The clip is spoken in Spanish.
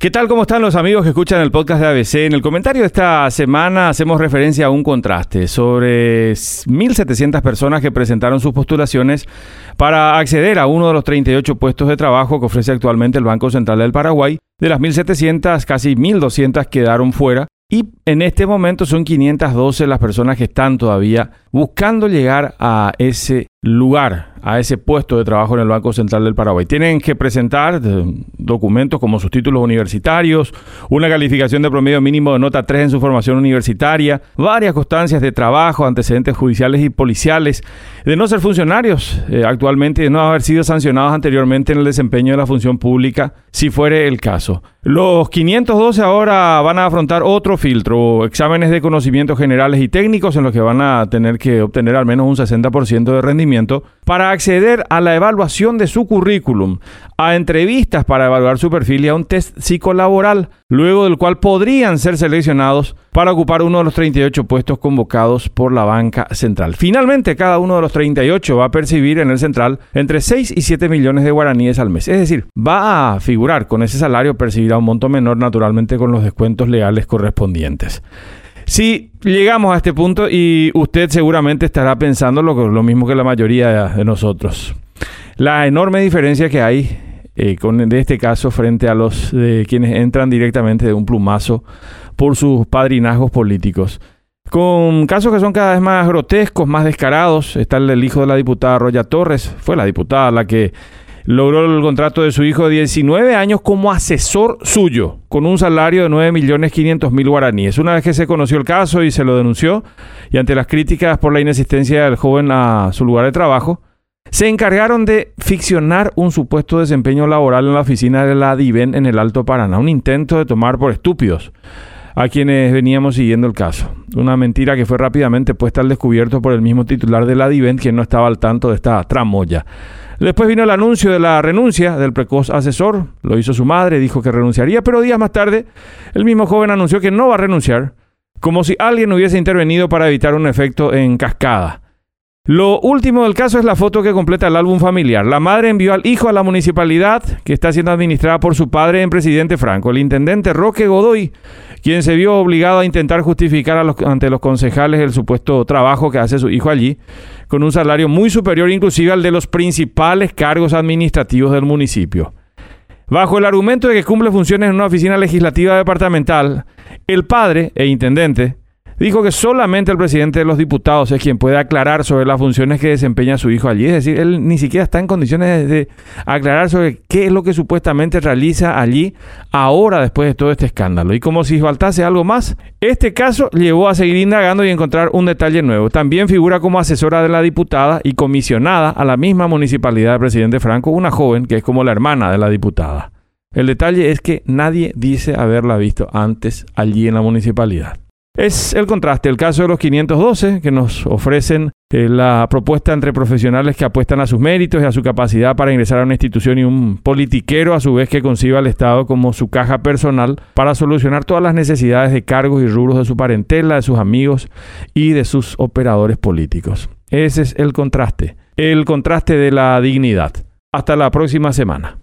¿Qué tal? ¿Cómo están los amigos que escuchan el podcast de ABC? En el comentario de esta semana hacemos referencia a un contraste sobre 1.700 personas que presentaron sus postulaciones para acceder a uno de los 38 puestos de trabajo que ofrece actualmente el Banco Central del Paraguay. De las 1.700, casi 1.200 quedaron fuera y en este momento son 512 las personas que están todavía buscando llegar a ese lugar, a ese puesto de trabajo en el Banco Central del Paraguay. Tienen que presentar eh, documentos como sus títulos universitarios, una calificación de promedio mínimo de nota 3 en su formación universitaria, varias constancias de trabajo, antecedentes judiciales y policiales, de no ser funcionarios eh, actualmente y de no haber sido sancionados anteriormente en el desempeño de la función pública, si fuere el caso. Los 512 ahora van a afrontar otro filtro, exámenes de conocimientos generales y técnicos en los que van a tener que obtener al menos un 60% de rendimiento para acceder a la evaluación de su currículum, a entrevistas para evaluar su perfil y a un test psicolaboral, luego del cual podrían ser seleccionados para ocupar uno de los 38 puestos convocados por la banca central. Finalmente, cada uno de los 38 va a percibir en el central entre 6 y 7 millones de guaraníes al mes. Es decir, va a figurar con ese salario, percibirá un monto menor naturalmente con los descuentos legales correspondientes. Si llegamos a este punto y usted seguramente estará pensando lo, mismo que la mayoría de nosotros. La enorme diferencia que hay eh, con de este caso frente a los de quienes entran directamente de un plumazo por sus padrinazgos políticos. Con casos que son cada vez más grotescos, más descarados, está el del hijo de la diputada Roya Torres, fue la diputada la que logró el contrato de su hijo de 19 años como asesor suyo, con un salario de 9.500.000 guaraníes. Una vez que se conoció el caso y se lo denunció, y ante las críticas por la inexistencia del joven a su lugar de trabajo, se encargaron de ficcionar un supuesto desempeño laboral en la oficina de la DIVEN en el Alto Paraná, un intento de tomar por estúpidos a quienes veníamos siguiendo el caso. Una mentira que fue rápidamente puesta al descubierto por el mismo titular de la DIVEN, quien no estaba al tanto de esta tramoya. Después vino el anuncio de la renuncia del precoz asesor, lo hizo su madre, dijo que renunciaría, pero días más tarde el mismo joven anunció que no va a renunciar, como si alguien hubiese intervenido para evitar un efecto en cascada. Lo último del caso es la foto que completa el álbum familiar. La madre envió al hijo a la municipalidad que está siendo administrada por su padre en Presidente Franco, el intendente Roque Godoy, quien se vio obligado a intentar justificar ante los concejales el supuesto trabajo que hace su hijo allí, con un salario muy superior inclusive al de los principales cargos administrativos del municipio. Bajo el argumento de que cumple funciones en una oficina legislativa departamental, el padre e intendente dijo que solamente el presidente de los diputados es quien puede aclarar sobre las funciones que desempeña su hijo allí. Es decir, él ni siquiera está en condiciones de aclarar sobre qué es lo que supuestamente realiza allí ahora después de todo este escándalo. Y como si faltase algo más, este caso llevó a seguir indagando y encontrar un detalle nuevo. También figura como asesora de la diputada y comisionada a la misma municipalidad del presidente Franco, una joven que es como la hermana de la diputada. El detalle es que nadie dice haberla visto antes allí en la municipalidad es el contraste, el caso de los 512 que nos ofrecen eh, la propuesta entre profesionales que apuestan a sus méritos y a su capacidad para ingresar a una institución y un politiquero a su vez que conciba al Estado como su caja personal para solucionar todas las necesidades de cargos y rubros de su parentela, de sus amigos y de sus operadores políticos. Ese es el contraste, el contraste de la dignidad. Hasta la próxima semana.